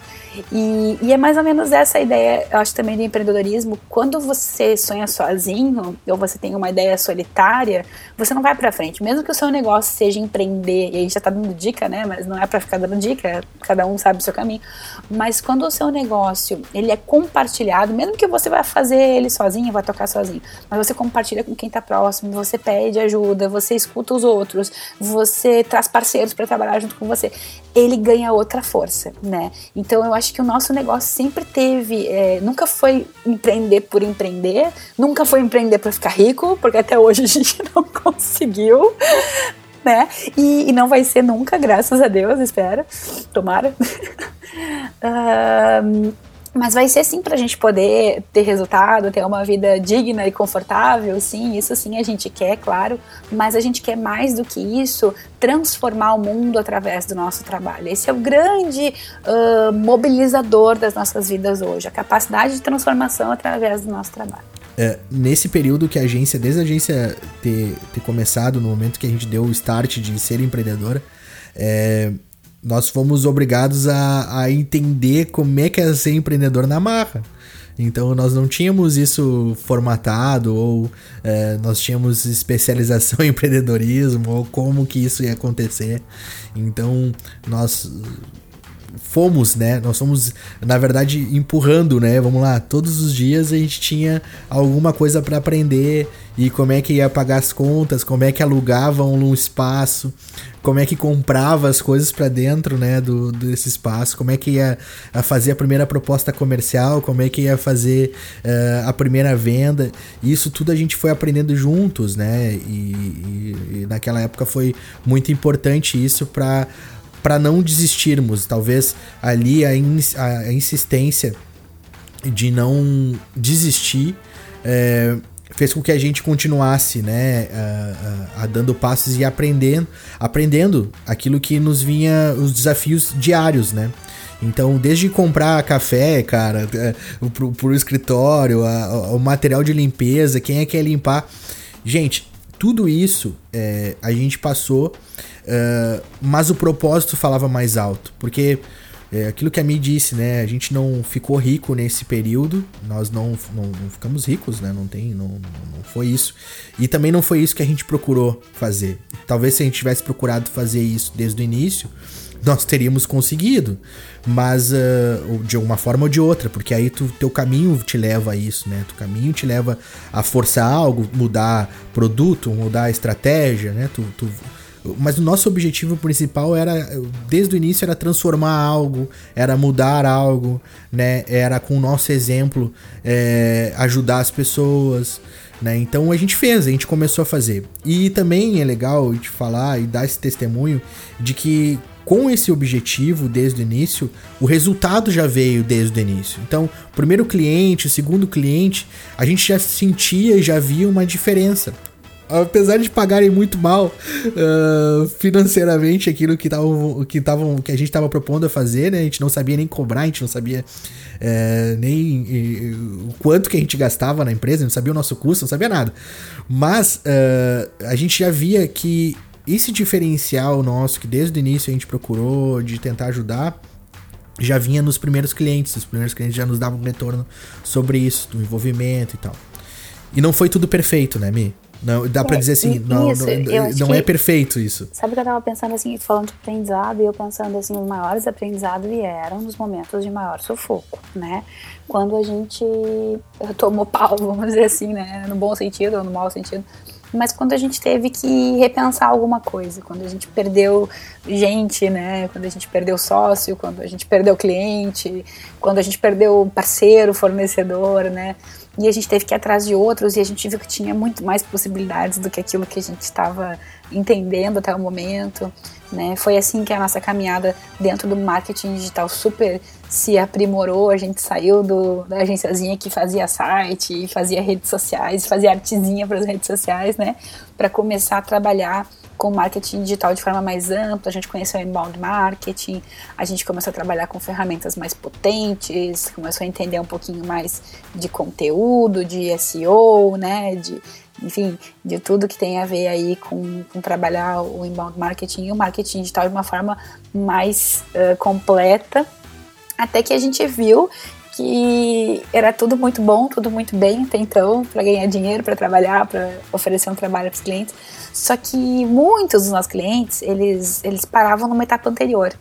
E, e é mais ou menos essa a ideia, eu acho também do empreendedorismo. Quando você sonha sozinho, ou você tem uma ideia solitária, você não vai pra frente. Mesmo que o seu negócio seja empreender, e a gente já tá dando dica, né? Mas não é para ficar dando dica, cada um sabe o seu caminho. Mas quando o seu negócio, ele é compartilhado, mesmo que você vai fazer ele sozinho, vai tocar sozinho, mas você compartilha com quem tá próximo, você pede ajuda, você escuta os outros, você traz parceiros para trabalhar junto com você, ele ganha outra força, né? Então eu acho que o nosso negócio sempre teve, é, nunca foi empreender por empreender, nunca foi empreender para ficar rico, porque até hoje a gente não conseguiu, né? E, e não vai ser nunca, graças a Deus, espero, tomara. um, Mas vai ser sim para a gente poder ter resultado, ter uma vida digna e confortável, sim, isso sim a gente quer, claro, mas a gente quer mais do que isso, transformar o mundo através do nosso trabalho. Esse é o grande uh, mobilizador das nossas vidas hoje, a capacidade de transformação através do nosso trabalho. É, nesse período que a agência, desde a agência ter, ter começado, no momento que a gente deu o start de ser empreendedora, é, nós fomos obrigados a, a entender como é que é ser empreendedor na marra. Então nós não tínhamos isso formatado ou é, nós tínhamos especialização em empreendedorismo ou como que isso ia acontecer. Então nós fomos, né? Nós fomos, na verdade, empurrando, né? Vamos lá, todos os dias a gente tinha alguma coisa para aprender e como é que ia pagar as contas, como é que alugava um espaço, como é que comprava as coisas para dentro, né, do, desse espaço, como é que ia fazer a primeira proposta comercial, como é que ia fazer uh, a primeira venda. Isso tudo a gente foi aprendendo juntos, né? E, e, e naquela época foi muito importante isso para para não desistirmos. Talvez ali a, a, insistência de não desistir é, fez com que a gente continuasse, né, a, a, a, dando passos e aprendendo, aprendendo aquilo que nos vinha os desafios diários, né? Então, desde comprar café, cara, é, pro, pro escritório, o material de limpeza, quem é que quer limpar. Gente, tudo isso é, a gente passou Uh, mas o propósito falava mais alto, porque é, aquilo que a Mi disse, né? A gente não ficou rico nesse período, nós não, não, não ficamos ricos, né? Não tem, não, não foi isso. E também não foi isso que a gente procurou fazer. Talvez se a gente tivesse procurado fazer isso desde o início, nós teríamos conseguido, mas uh, de uma forma ou de outra, porque aí tu, teu caminho te leva a isso, né? Teu caminho te leva a forçar algo, mudar produto, mudar estratégia, né? Tu, tu mas o nosso objetivo principal era, desde o início, era transformar algo, era mudar algo, né? Era com o nosso exemplo é, ajudar as pessoas, né? Então a gente fez, a gente começou a fazer. E também é legal te falar e dar esse testemunho de que com esse objetivo desde o início, o resultado já veio desde o início. Então, o primeiro cliente, o segundo cliente, a gente já sentia e já via uma diferença apesar de pagarem muito mal uh, financeiramente aquilo que, tavam, que, tavam, que a gente estava propondo a fazer, né? A gente não sabia nem cobrar, a gente não sabia uh, nem o quanto que a gente gastava na empresa, não sabia o nosso custo, não sabia nada. Mas a gente já via que esse diferencial nosso, que desde o início a gente procurou de tentar ajudar, já vinha nos primeiros clientes. Os primeiros clientes já nos davam um retorno sobre isso, do envolvimento e tal. E não foi tudo perfeito, né, Mi? Não, dá é, pra dizer assim, não, isso, não, não é perfeito isso. Sabe que eu tava pensando assim, falando de aprendizado, e eu pensando assim, os maiores aprendizados vieram nos momentos de maior sufoco, né? Quando a gente tomou pau, vamos dizer assim, né? No bom sentido ou no mau sentido. Mas quando a gente teve que repensar alguma coisa, quando a gente perdeu gente, né? Quando a gente perdeu sócio, quando a gente perdeu cliente, quando a gente perdeu parceiro, fornecedor, né? e a gente teve que ir atrás de outros e a gente viu que tinha muito mais possibilidades do que aquilo que a gente estava entendendo até o momento, né? Foi assim que a nossa caminhada dentro do marketing digital super se aprimorou, a gente saiu do, da agenciazinha que fazia site, fazia redes sociais, fazia artezinha para as redes sociais, né? Para começar a trabalhar com marketing digital de forma mais ampla, a gente conheceu o inbound marketing, a gente começou a trabalhar com ferramentas mais potentes, começou a entender um pouquinho mais de conteúdo, de SEO, né, de, enfim, de tudo que tem a ver aí com, com trabalhar o inbound marketing e o marketing digital de uma forma mais uh, completa, até que a gente viu que era tudo muito bom, tudo muito bem até então, para ganhar dinheiro, para trabalhar, para oferecer um trabalho para os clientes. Só que muitos dos nossos clientes, eles, eles paravam numa etapa anterior.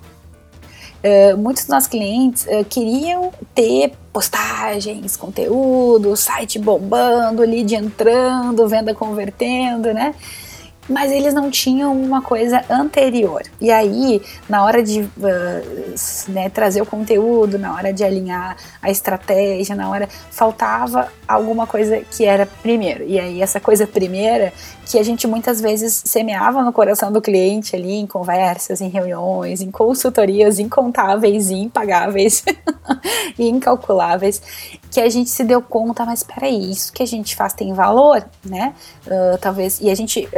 Uh, muitos dos nossos clientes uh, queriam ter postagens, conteúdo, site bombando, lead entrando, venda convertendo, né? Mas eles não tinham uma coisa anterior. E aí, na hora de uh, né, trazer o conteúdo, na hora de alinhar a estratégia, na hora faltava alguma coisa que era primeiro. E aí, essa coisa primeira que a gente muitas vezes semeava no coração do cliente ali em conversas, em reuniões, em consultorias incontáveis impagáveis e incalculáveis, que a gente se deu conta, mas peraí, isso que a gente faz tem valor, né? Uh, talvez, e a gente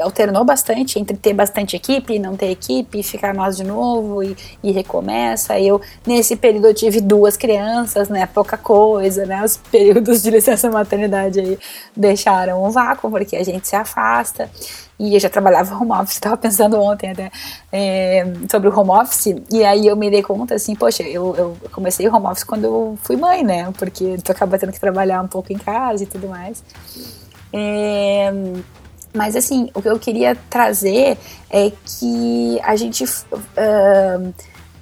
alternou bastante entre ter bastante equipe e não ter equipe, ficar nós de novo e, e recomeça. Eu, nesse período, eu tive duas crianças, né? Pouca coisa, né? Os períodos de licença maternidade aí deixaram um vácuo, porque a gente se afasta. E eu já trabalhava home office, estava pensando ontem até é, sobre o home office, e aí eu me dei conta assim, poxa, eu, eu comecei o home office quando eu fui mãe, né? Porque tu acaba tendo que trabalhar um pouco em casa e tudo mais. É, mas assim, o que eu queria trazer é que a gente uh,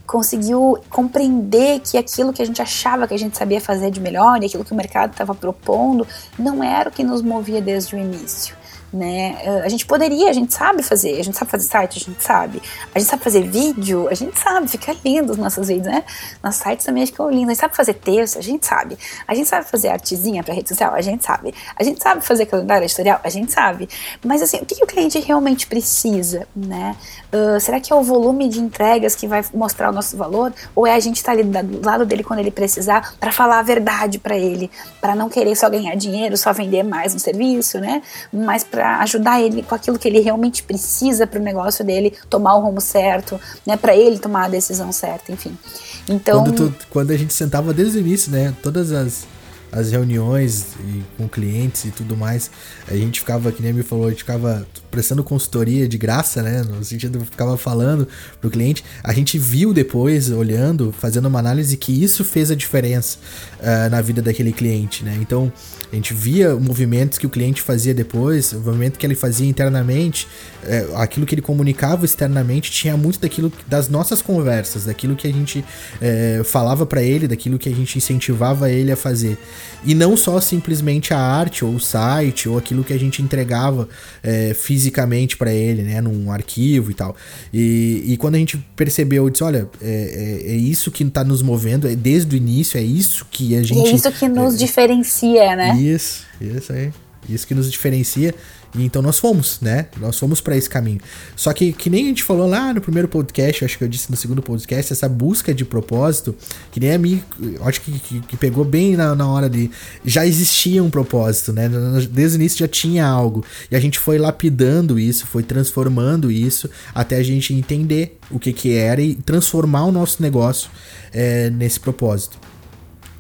conseguiu compreender que aquilo que a gente achava que a gente sabia fazer de melhor e aquilo que o mercado estava propondo não era o que nos movia desde o início né? Eh, a gente poderia, a gente sabe fazer, a gente sabe fazer site, a gente sabe. A gente sabe fazer vídeo, a gente sabe, fica lindo os nossos vídeos, né? Nossos sites também ficam lindos. A gente sabe fazer texto, a gente sabe. A gente sabe fazer artezinha para rede social, a gente sabe. A gente sabe fazer calendário editorial, a gente sabe. Mas assim, o que, que o cliente realmente precisa, né? Uh, será que é o volume de entregas que vai mostrar o nosso valor? Ou é a gente estar tá ali do lado dele quando ele precisar para falar a verdade para ele, para não querer só ganhar dinheiro, só vender mais um serviço, né? Mas para ajudar ele com aquilo que ele realmente precisa para o negócio dele tomar o rumo certo, né, para ele tomar a decisão certa, enfim. Então, quando, tu, quando a gente sentava desde o início, né, todas as as reuniões e, com clientes e tudo mais, a gente ficava, que nem me falou, a gente ficava prestando consultoria de graça, né? No sentido, ficava falando pro cliente. A gente viu depois, olhando, fazendo uma análise, que isso fez a diferença uh, na vida daquele cliente, né? Então, a gente via movimentos que o cliente fazia depois, o movimento que ele fazia internamente, é, aquilo que ele comunicava externamente tinha muito daquilo das nossas conversas, daquilo que a gente é, falava para ele, daquilo que a gente incentivava ele a fazer. E não só simplesmente a arte ou o site ou aquilo que a gente entregava é, fisicamente para ele, né, num arquivo e tal. E, e quando a gente percebeu, disse, olha, é, é, é isso que está nos movendo, é desde o início, é isso que a gente. E é isso que nos é, diferencia, né? Isso, isso aí. Isso que nos diferencia. E então nós fomos, né? Nós fomos para esse caminho. Só que, que nem a gente falou lá no primeiro podcast, acho que eu disse no segundo podcast, essa busca de propósito, que nem a mim, acho que, que, que pegou bem na, na hora de. Já existia um propósito, né? Desde o início já tinha algo. E a gente foi lapidando isso, foi transformando isso, até a gente entender o que, que era e transformar o nosso negócio é, nesse propósito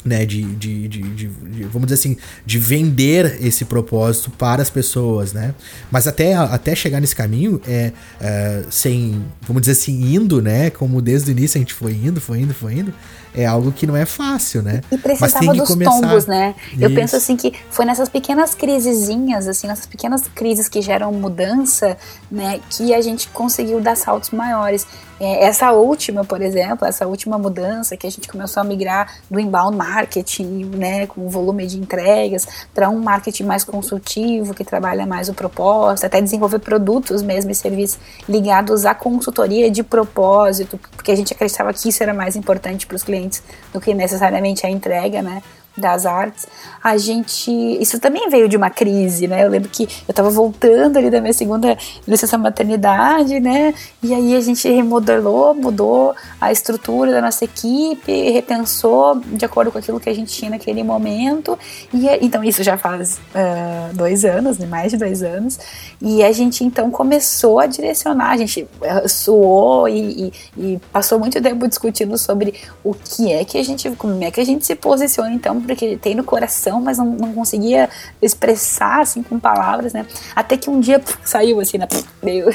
né, de, de, de, de, vamos dizer assim, de vender esse propósito para as pessoas, né? Mas até, até chegar nesse caminho, é, é, sem, vamos dizer assim, indo, né? Como desde o início a gente foi indo, foi indo, foi indo, é algo que não é fácil, né? E precisava dos começar... tombos, né? Isso. Eu penso assim que foi nessas pequenas crisezinhas, assim, nessas pequenas crises que geram mudança, né, que a gente conseguiu dar saltos maiores. É, essa última, por exemplo, essa última mudança que a gente começou a migrar do inbound marketing, né, com o volume de entregas, para um marketing mais consultivo, que trabalha mais o propósito, até desenvolver produtos mesmo e serviços ligados à consultoria de propósito, porque a gente acreditava que isso era mais importante para os clientes do que necessariamente a entrega, né? Das artes, a gente. Isso também veio de uma crise, né? Eu lembro que eu tava voltando ali da minha segunda licença maternidade, né? E aí a gente remodelou, mudou a estrutura da nossa equipe, repensou de acordo com aquilo que a gente tinha naquele momento. E então isso já faz uh, dois anos, né? mais de dois anos. E a gente então começou a direcionar, a gente uh, suou e, e, e passou muito tempo discutindo sobre o que é que a gente, como é que a gente se posiciona então sempre acreditei no coração, mas não, não conseguia expressar assim com palavras, né? Até que um dia saiu assim, na meio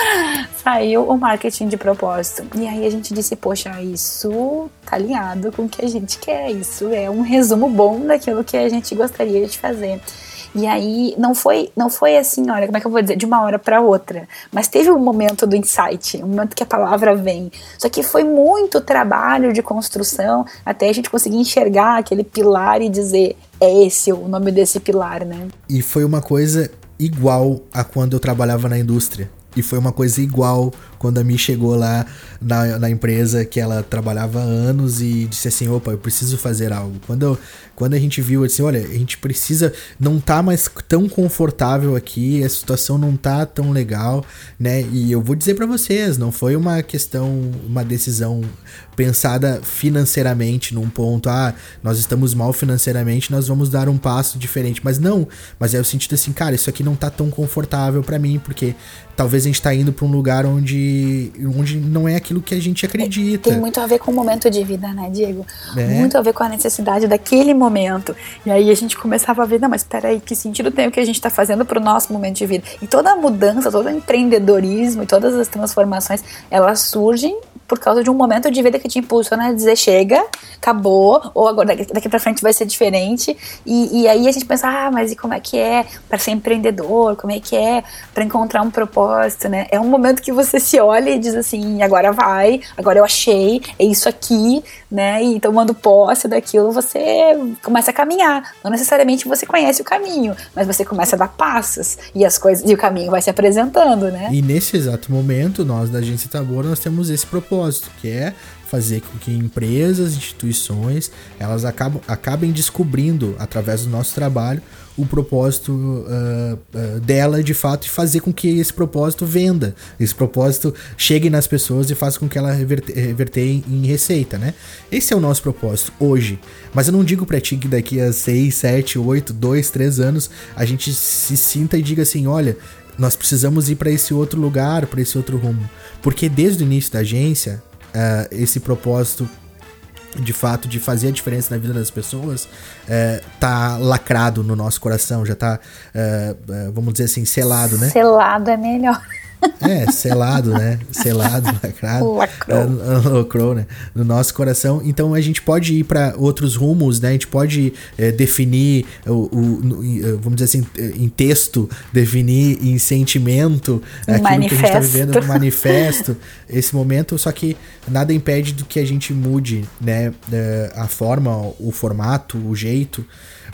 saiu o marketing de propósito. E aí a gente disse, poxa, isso tá alinhado com o que a gente quer, isso é um resumo bom daquilo que a gente gostaria de fazer. E aí não foi, não foi assim, olha, como é que eu vou dizer, de uma hora para outra, mas teve um momento do insight, um momento que a palavra vem. Só que foi muito trabalho de construção até a gente conseguir enxergar aquele pilar e dizer, é esse o nome desse pilar, né? E foi uma coisa igual a quando eu trabalhava na indústria. E foi uma coisa igual quando a Mi chegou lá na, na empresa que ela trabalhava há anos e disse assim: opa, eu preciso fazer algo. Quando, eu, quando a gente viu assim: olha, a gente precisa, não tá mais tão confortável aqui, a situação não tá tão legal, né? E eu vou dizer para vocês: não foi uma questão, uma decisão pensada financeiramente num ponto, ah, nós estamos mal financeiramente, nós vamos dar um passo diferente. Mas não, mas é o sentido assim, cara, isso aqui não tá tão confortável para mim, porque talvez a gente tá indo para um lugar onde, onde não é aquilo que a gente acredita. Tem muito a ver com o momento de vida, né, Diego? É. Muito a ver com a necessidade daquele momento. E aí a gente começava a ver, não, mas peraí, que sentido tem o que a gente está fazendo para o nosso momento de vida? E toda a mudança, todo o empreendedorismo e todas as transformações, elas surgem por causa de um momento de vida que te impulsiona a dizer chega, acabou, ou agora daqui, pra frente vai ser diferente. E, e aí a gente pensa, ah, mas e como é que é para ser empreendedor? Como é que é para encontrar um propósito, né? É um momento que você se olha e diz assim, agora vai, agora eu achei, é isso aqui, né? E tomando posse daquilo, você começa a caminhar. Não necessariamente você conhece o caminho, mas você começa a dar passos e as coisas e o caminho vai se apresentando, né? E nesse exato momento, nós da agência Tabor, nós temos esse propósito, que é fazer com que empresas, instituições, elas acabam, acabem descobrindo, através do nosso trabalho, o propósito uh, uh, dela de fato e fazer com que esse propósito venda, esse propósito chegue nas pessoas e faça com que ela reverte, em, em, receita, né? Esse é o nosso propósito hoje. Mas eu não digo pra ti que daqui a 6, 7, 8, 2, 3 anos a gente se sinta e diga assim: olha, nós precisamos ir para esse outro lugar, para esse outro rumo. Porque desde o início da agência, uh, esse propósito de fato de fazer a diferença na vida das pessoas uh, tá lacrado no nosso coração, já tá, uh, vamos dizer assim, selado, né? Selado é melhor. É, selado, né? Selado, lacrado. Lacrou. É, lacrou, né? No nosso coração. Então a gente pode ir para outros rumos, né? A gente pode é, definir, o, o, eh, vamos dizer assim, em texto, definir em sentimento um aquilo manifesto. que a gente está vivendo no manifesto, esse momento, só que nada impede do que a gente mude, né? A forma, o formato, o jeito.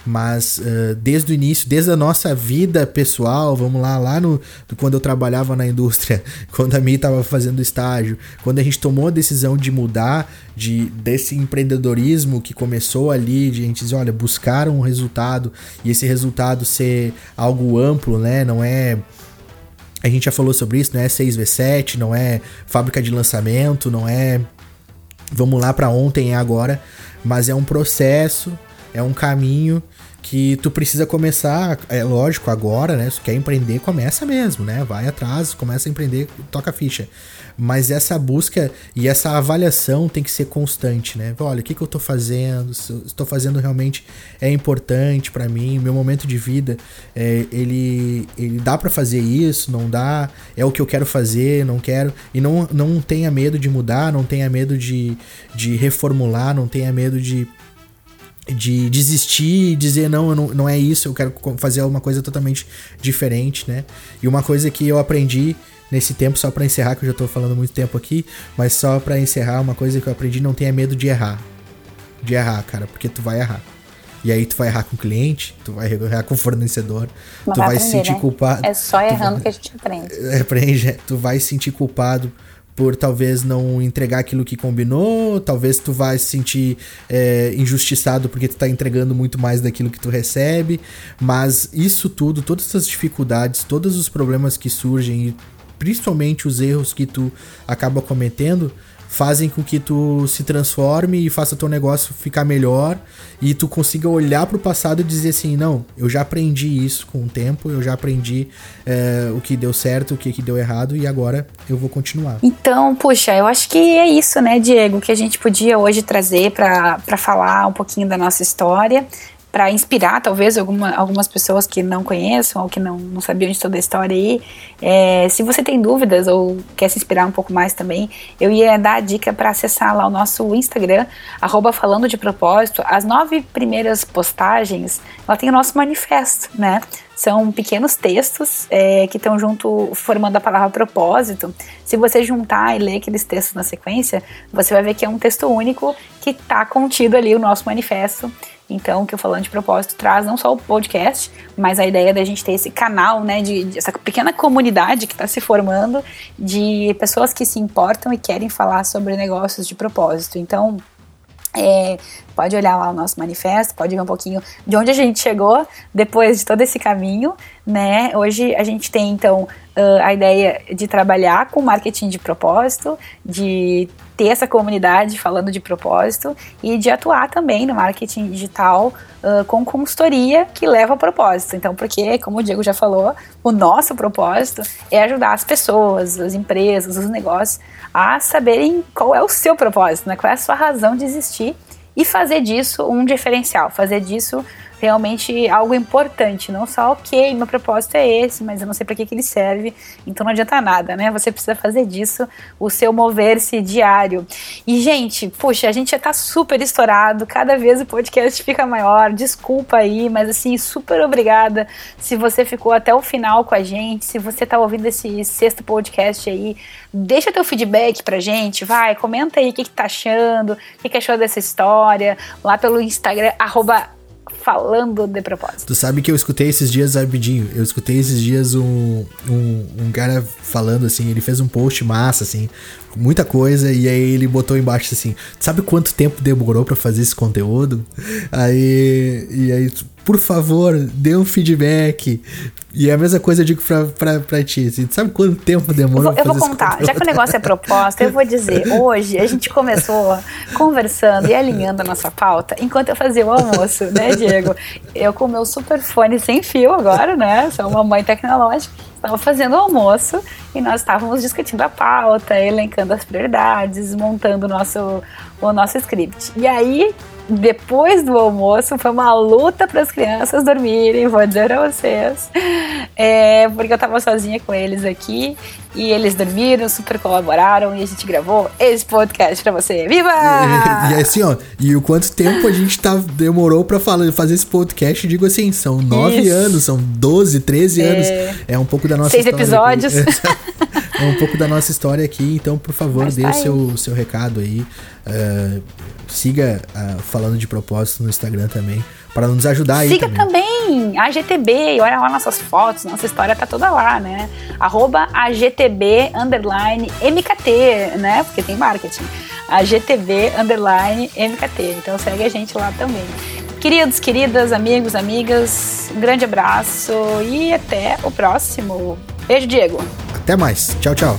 Mas uh, desde o início, desde a nossa vida pessoal, vamos lá, lá no quando eu trabalhava na indústria, quando a Mi estava fazendo estágio, quando a gente tomou a decisão de mudar de desse empreendedorismo que começou ali, de a gente dizer, olha, buscar um resultado e esse resultado ser algo amplo, né? Não é a gente já falou sobre isso, não é 6v7, não é fábrica de lançamento, não é vamos lá para ontem e agora, mas é um processo, é um caminho que tu precisa começar, é lógico, agora, né? Se quer empreender, começa mesmo, né? Vai atrás, começa a empreender, toca ficha. Mas essa busca e essa avaliação tem que ser constante, né? Olha, o que, que eu tô fazendo? Se estou fazendo realmente é importante para mim, meu momento de vida, é, ele, ele dá para fazer isso, não dá, é o que eu quero fazer, não quero. E não, não tenha medo de mudar, não tenha medo de, de reformular, não tenha medo de de desistir e dizer não, não, não é isso, eu quero fazer alguma coisa totalmente diferente, né? E uma coisa que eu aprendi nesse tempo, só para encerrar, que eu já tô falando muito tempo aqui, mas só para encerrar, uma coisa que eu aprendi, não tenha medo de errar. De errar, cara, porque tu vai errar. E aí tu vai errar com o cliente, tu vai errar com o fornecedor, Mas tu vai, se sentir né? culpado. É só errando vai, que a gente aprende. Aprende, é, tu vai se sentir culpado por talvez não entregar aquilo que combinou, talvez tu vai se sentir é, injustiçado porque tu tá entregando muito mais daquilo que tu recebe, mas isso tudo, todas essas dificuldades, todos os problemas que surgem e principalmente os erros que tu acaba cometendo, fazem com que tu se transforme e faça teu negócio ficar melhor e tu consiga olhar para o passado e dizer assim, não, eu já aprendi isso com o tempo, eu já aprendi é, o que deu certo, o que, que deu errado e agora eu vou continuar. Então, puxa, eu acho que é isso, né, Diego, que a gente podia hoje trazer para falar um pouquinho da nossa história para inspirar talvez alguma, algumas pessoas que não conheçam ou que não, não sabiam de toda a história aí. É, se você tem dúvidas ou quer se inspirar um pouco mais também, eu ia dar a dica para acessar lá o nosso Instagram, arroba falando de propósito. As nove primeiras postagens, ela tem o nosso manifesto, né? São pequenos textos é, que estão junto, formando a palavra propósito. Se você juntar e ler aqueles textos na sequência, você vai ver que é um texto único que está contido ali o nosso manifesto. Então, o que eu falando de propósito traz não só o podcast, mas a ideia da gente ter esse canal, né, de, de essa pequena comunidade que está se formando de pessoas que se importam e querem falar sobre negócios de propósito. Então, é, pode olhar lá o nosso manifesto, pode ver um pouquinho de onde a gente chegou depois de todo esse caminho, né? Hoje a gente tem então a ideia de trabalhar com marketing de propósito, de ter essa comunidade falando de propósito e de atuar também no marketing digital uh, com consultoria que leva a propósito. Então, porque, como o Diego já falou, o nosso propósito é ajudar as pessoas, as empresas, os negócios a saberem qual é o seu propósito, né? qual é a sua razão de existir e fazer disso um diferencial, fazer disso realmente algo importante, não só, ok, meu propósito é esse, mas eu não sei para que, que ele serve, então não adianta nada, né? Você precisa fazer disso o seu mover-se diário. E, gente, puxa, a gente já tá super estourado, cada vez o podcast fica maior, desculpa aí, mas assim, super obrigada se você ficou até o final com a gente, se você tá ouvindo esse sexto podcast aí, deixa teu feedback pra gente, vai, comenta aí o que, que tá achando, o que, que achou dessa história, lá pelo Instagram, arroba falando de propósito. Tu sabe que eu escutei esses dias, Abidinho, eu escutei esses dias um, um, um, cara falando assim, ele fez um post massa, assim, muita coisa, e aí ele botou embaixo assim, sabe quanto tempo demorou para fazer esse conteúdo? Aí, e aí, por favor, dê um feedback. E é a mesma coisa eu digo pra, pra, pra ti. Assim, sabe quanto tempo demorou? Eu vou, eu vou contar. Já que o negócio é proposta, eu vou dizer. Hoje a gente começou conversando e alinhando a nossa pauta enquanto eu fazia o almoço, né, Diego? Eu com o meu super fone sem fio agora, né? Sou uma mãe tecnológica. Estava fazendo o almoço e nós estávamos discutindo a pauta, elencando as prioridades, montando o nosso, o nosso script. E aí depois do almoço foi uma luta para as crianças dormirem, vou dizer para vocês. É, porque eu tava sozinha com eles aqui e eles dormiram, super colaboraram e a gente gravou esse podcast para você. Viva! E, e, assim, ó, e o quanto tempo a gente tá, demorou para fazer esse podcast, digo assim, são nove Isso. anos, são 12, 13 é... anos. É um pouco da nossa Seis episódios. é um pouco da nossa história aqui, então, por favor, Mas dê tá o seu, seu recado aí. Uh, siga uh, falando de propósito no Instagram também, para nos ajudar aí. Siga também. também a GTB, olha lá nossas fotos, nossa história tá toda lá, né? Arroba AGTB underline MKT, né? Porque tem marketing. AGTB underline MKT. Então segue a gente lá também. Queridos, queridas, amigos, amigas, um grande abraço e até o próximo. Beijo, Diego. Até mais. Tchau, tchau.